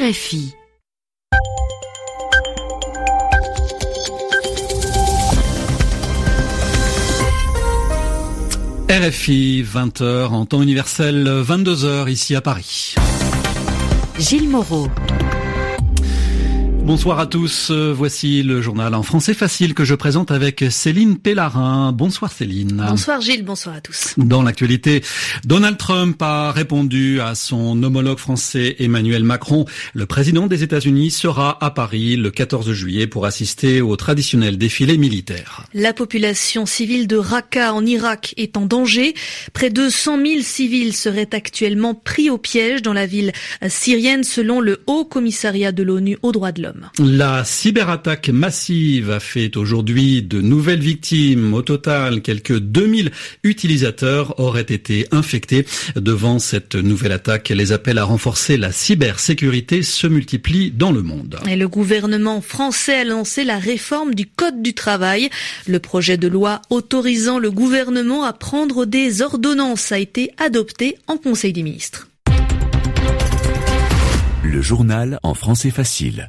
RFI. RFI, 20h en temps universel, 22h ici à Paris. Gilles Moreau. Bonsoir à tous, voici le journal en français facile que je présente avec Céline Pellarin. Bonsoir Céline. Bonsoir Gilles, bonsoir à tous. Dans l'actualité, Donald Trump a répondu à son homologue français Emmanuel Macron. Le président des États-Unis sera à Paris le 14 juillet pour assister au traditionnel défilé militaire. La population civile de Raqqa en Irak est en danger. Près de 100 000 civils seraient actuellement pris au piège dans la ville syrienne selon le Haut Commissariat de l'ONU aux droits de l'homme. La cyberattaque massive a fait aujourd'hui de nouvelles victimes. Au total, quelques 2000 utilisateurs auraient été infectés. Devant cette nouvelle attaque, les appels à renforcer la cybersécurité se multiplient dans le monde. Et le gouvernement français a lancé la réforme du Code du travail. Le projet de loi autorisant le gouvernement à prendre des ordonnances a été adopté en Conseil des ministres. Le journal en français facile.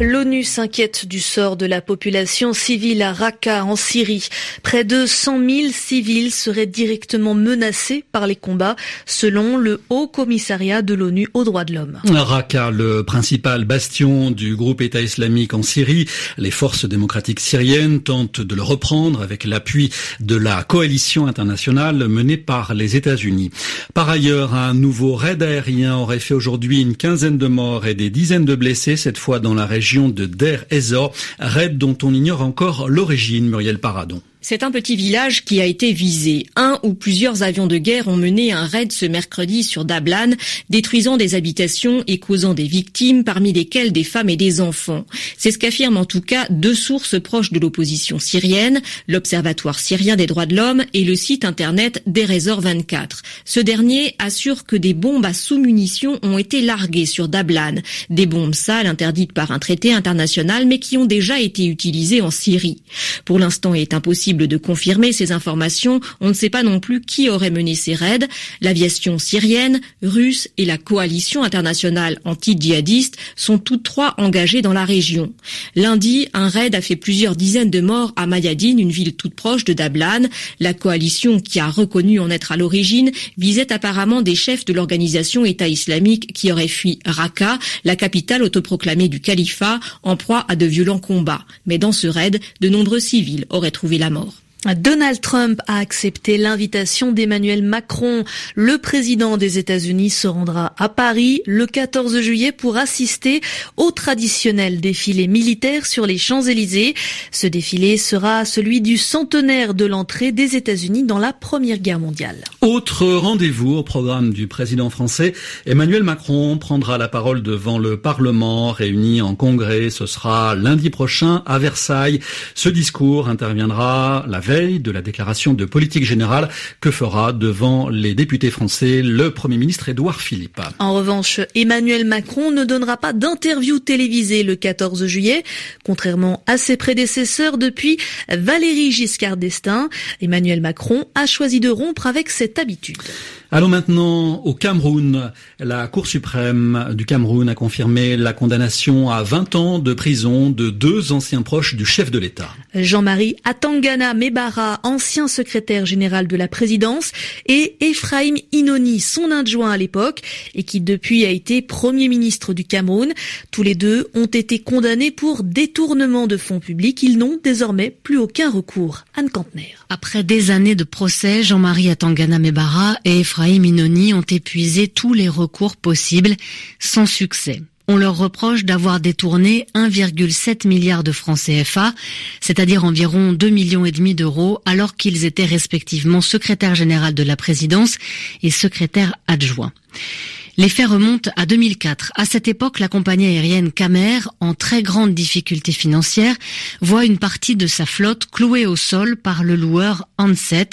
L'ONU s'inquiète du sort de la population civile à Raqqa en Syrie. Près de 100 000 civils seraient directement menacés par les combats, selon le Haut Commissariat de l'ONU aux droits de l'homme. Raqqa, le principal bastion du groupe État islamique en Syrie, les forces démocratiques syriennes tentent de le reprendre avec l'appui de la coalition internationale menée par les États-Unis. Par ailleurs, un nouveau raid aérien aurait fait aujourd'hui une quinzaine de morts et des dizaines de blessés, cette fois dans la région de Der Ezor, raid dont on ignore encore l'origine, Muriel Paradon. C'est un petit village qui a été visé. Un ou plusieurs avions de guerre ont mené un raid ce mercredi sur Dablan, détruisant des habitations et causant des victimes, parmi lesquelles des femmes et des enfants. C'est ce qu'affirment en tout cas deux sources proches de l'opposition syrienne, l'Observatoire syrien des droits de l'homme et le site internet Deresor 24. Ce dernier assure que des bombes à sous-munitions ont été larguées sur Dablan, des bombes sales interdites par un traité international mais qui ont déjà été utilisées en Syrie. Pour l'instant, il est impossible de confirmer ces informations. On ne sait pas non plus qui aurait mené ces raids. L'aviation syrienne, russe et la coalition internationale anti-djihadiste sont toutes trois engagées dans la région. Lundi, un raid a fait plusieurs dizaines de morts à Mayadine, une ville toute proche de Dablan. La coalition qui a reconnu en être à l'origine visait apparemment des chefs de l'organisation État islamique qui auraient fui Raqqa, la capitale autoproclamée du califat, en proie à de violents combats. Mais dans ce raid, de nombreux civils auraient trouvé la mort. Donald Trump a accepté l'invitation d'Emmanuel Macron. Le président des États-Unis se rendra à Paris le 14 juillet pour assister au traditionnel défilé militaire sur les Champs-Élysées. Ce défilé sera celui du centenaire de l'entrée des États-Unis dans la Première Guerre mondiale. Autre rendez-vous au programme du président français, Emmanuel Macron prendra la parole devant le Parlement réuni en congrès. Ce sera lundi prochain à Versailles. Ce discours interviendra la de la déclaration de politique générale que fera devant les députés français le Premier ministre Édouard Philippe. En revanche, Emmanuel Macron ne donnera pas d'interview télévisée le 14 juillet, contrairement à ses prédécesseurs depuis Valérie Giscard d'Estaing. Emmanuel Macron a choisi de rompre avec cette habitude. Allons maintenant au Cameroun. La Cour suprême du Cameroun a confirmé la condamnation à 20 ans de prison de deux anciens proches du chef de l'État. Jean-Marie Atangana Mebara, ancien secrétaire général de la présidence, et Ephraim Inoni, son adjoint à l'époque, et qui depuis a été Premier ministre du Cameroun. Tous les deux ont été condamnés pour détournement de fonds publics. Ils n'ont désormais plus aucun recours. Anne Kantner. Après des années de procès, Jean-Marie Atangana Mebara et Ephraim Ibrahim Inoni ont épuisé tous les recours possibles sans succès. On leur reproche d'avoir détourné 1,7 milliard de francs CFA, c'est-à-dire environ 2 millions et demi d'euros, alors qu'ils étaient respectivement secrétaire général de la présidence et secrétaire adjoint. Les faits remontent à 2004. À cette époque, la compagnie aérienne Camer, en très grande difficulté financière, voit une partie de sa flotte clouée au sol par le loueur Anset.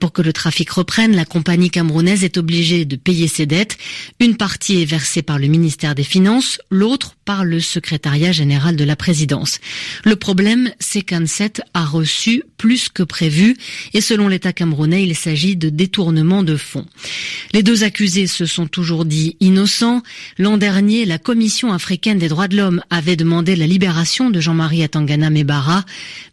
Pour que le trafic reprenne, la compagnie camerounaise est obligée de payer ses dettes. Une partie est versée par le ministère des Finances, l'autre par le secrétariat général de la présidence. Le problème, c'est qu'Anset a reçu plus que prévu et selon l'État camerounais, il s'agit de détournement de fonds. Les deux accusés se sont toujours dit innocents. L'an dernier, la Commission africaine des droits de l'homme avait demandé la libération de Jean-Marie Atangana Mebara,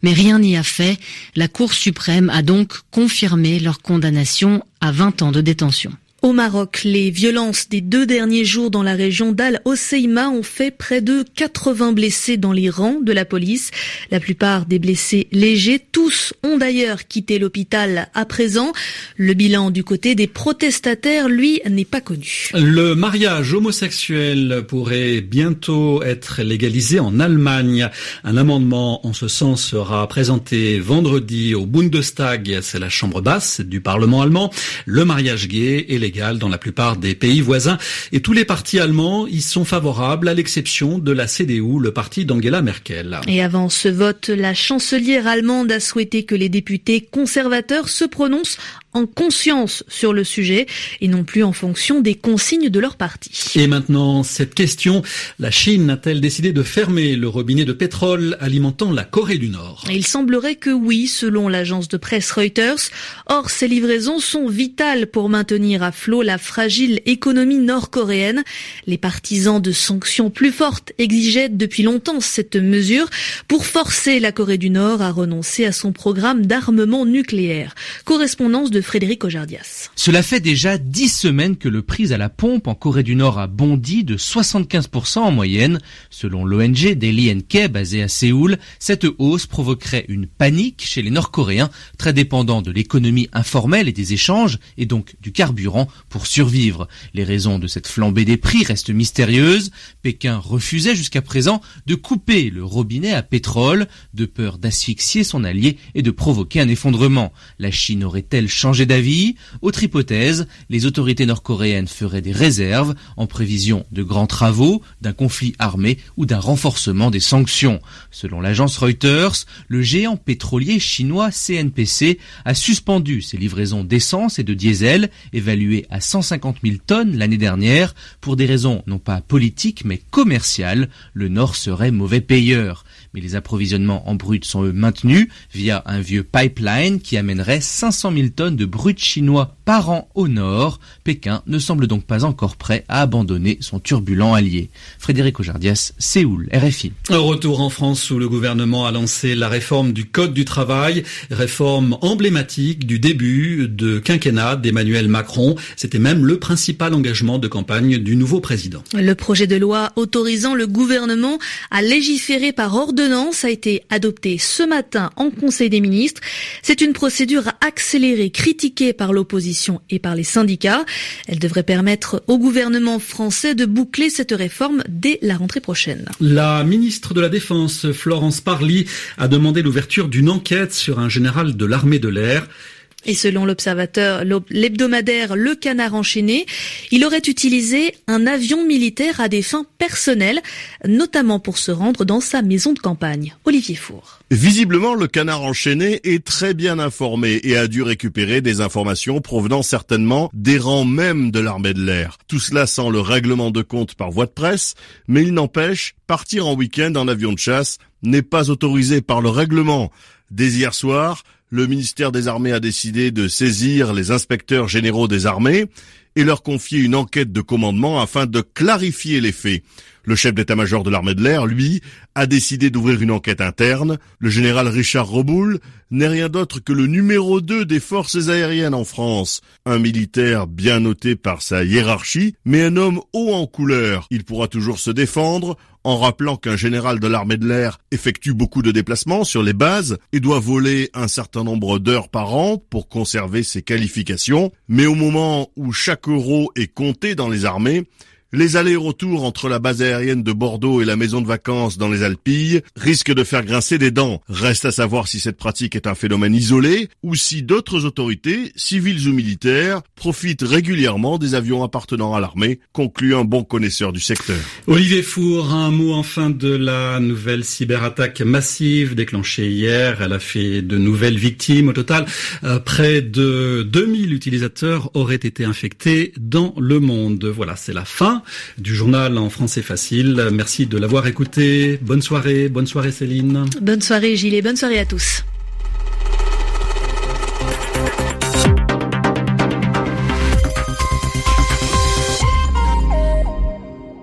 mais rien n'y a fait. La Cour suprême a donc confirmé leur condamnation à 20 ans de détention. Au Maroc, les violences des deux derniers jours dans la région d'Al-Hoceima ont fait près de 80 blessés dans les rangs de la police. La plupart des blessés légers, tous ont d'ailleurs quitté l'hôpital à présent. Le bilan du côté des protestataires, lui, n'est pas connu. Le mariage homosexuel pourrait bientôt être légalisé en Allemagne. Un amendement en ce sens sera présenté vendredi au Bundestag, c'est la chambre basse du Parlement allemand. Le mariage gay est dans la plupart des pays voisins et tous les partis allemands y sont favorables à l'exception de la CDU, le parti d'Angela Merkel. Et avant ce vote, la chancelière allemande a souhaité que les députés conservateurs se prononcent en conscience sur le sujet et non plus en fonction des consignes de leur parti. Et maintenant, cette question, la Chine a-t-elle décidé de fermer le robinet de pétrole alimentant la Corée du Nord? Il semblerait que oui, selon l'agence de presse Reuters. Or, ces livraisons sont vitales pour maintenir à flot la fragile économie nord-coréenne. Les partisans de sanctions plus fortes exigeaient depuis longtemps cette mesure pour forcer la Corée du Nord à renoncer à son programme d'armement nucléaire. Correspondance de Frédéric Ojardias. Cela fait déjà dix semaines que le prix à la pompe en Corée du Nord a bondi de 75% en moyenne. Selon l'ONG Daily NK basée à Séoul, cette hausse provoquerait une panique chez les Nord-Coréens, très dépendants de l'économie informelle et des échanges, et donc du carburant pour survivre. Les raisons de cette flambée des prix restent mystérieuses. Pékin refusait jusqu'à présent de couper le robinet à pétrole, de peur d'asphyxier son allié et de provoquer un effondrement. La Chine aurait-elle changé changer d'avis. Autre hypothèse, les autorités nord-coréennes feraient des réserves en prévision de grands travaux, d'un conflit armé ou d'un renforcement des sanctions. Selon l'agence Reuters, le géant pétrolier chinois CNPC a suspendu ses livraisons d'essence et de diesel, évaluées à 150 000 tonnes l'année dernière, pour des raisons non pas politiques mais commerciales. Le Nord serait mauvais payeur mais les approvisionnements en brut sont eux maintenus via un vieux pipeline qui amènerait 500 000 tonnes de brut chinois par an au nord. Pékin ne semble donc pas encore prêt à abandonner son turbulent allié. Frédéric Ojardias, Séoul, RFI. Un retour en France où le gouvernement a lancé la réforme du Code du travail, réforme emblématique du début de quinquennat d'Emmanuel Macron. C'était même le principal engagement de campagne du nouveau président. Le projet de loi autorisant le gouvernement à légiférer par ordre l'ordonnance a été adoptée ce matin en Conseil des ministres. C'est une procédure accélérée, critiquée par l'opposition et par les syndicats. Elle devrait permettre au gouvernement français de boucler cette réforme dès la rentrée prochaine. La ministre de la Défense, Florence Parly, a demandé l'ouverture d'une enquête sur un général de l'armée de l'air. Et selon l'observateur, l'hebdomadaire Le Canard enchaîné, il aurait utilisé un avion militaire à des fins personnelles, notamment pour se rendre dans sa maison de campagne. Olivier Four. Visiblement, le Canard enchaîné est très bien informé et a dû récupérer des informations provenant certainement des rangs même de l'armée de l'air. Tout cela sans le règlement de compte par voie de presse, mais il n'empêche, partir en week-end en avion de chasse n'est pas autorisé par le règlement. Dès hier soir, le ministère des Armées a décidé de saisir les inspecteurs généraux des armées et leur confier une enquête de commandement afin de clarifier les faits. Le chef d'état-major de l'armée de l'air, lui, a décidé d'ouvrir une enquête interne. Le général Richard Roboul n'est rien d'autre que le numéro 2 des forces aériennes en France. Un militaire bien noté par sa hiérarchie, mais un homme haut en couleur. Il pourra toujours se défendre en rappelant qu'un général de l'armée de l'air effectue beaucoup de déplacements sur les bases et doit voler un certain nombre d'heures par an pour conserver ses qualifications. Mais au moment où chaque euro est compté dans les armées, les allers-retours entre la base aérienne de Bordeaux et la maison de vacances dans les Alpilles risquent de faire grincer des dents. Reste à savoir si cette pratique est un phénomène isolé ou si d'autres autorités, civiles ou militaires, profitent régulièrement des avions appartenant à l'armée, conclut un bon connaisseur du secteur. Olivier Four, un mot enfin de la nouvelle cyberattaque massive déclenchée hier. Elle a fait de nouvelles victimes. Au total, euh, près de 2000 utilisateurs auraient été infectés dans le monde. Voilà, c'est la fin du journal en français facile. Merci de l'avoir écouté. Bonne soirée, bonne soirée Céline. Bonne soirée Gilles bonne soirée à tous.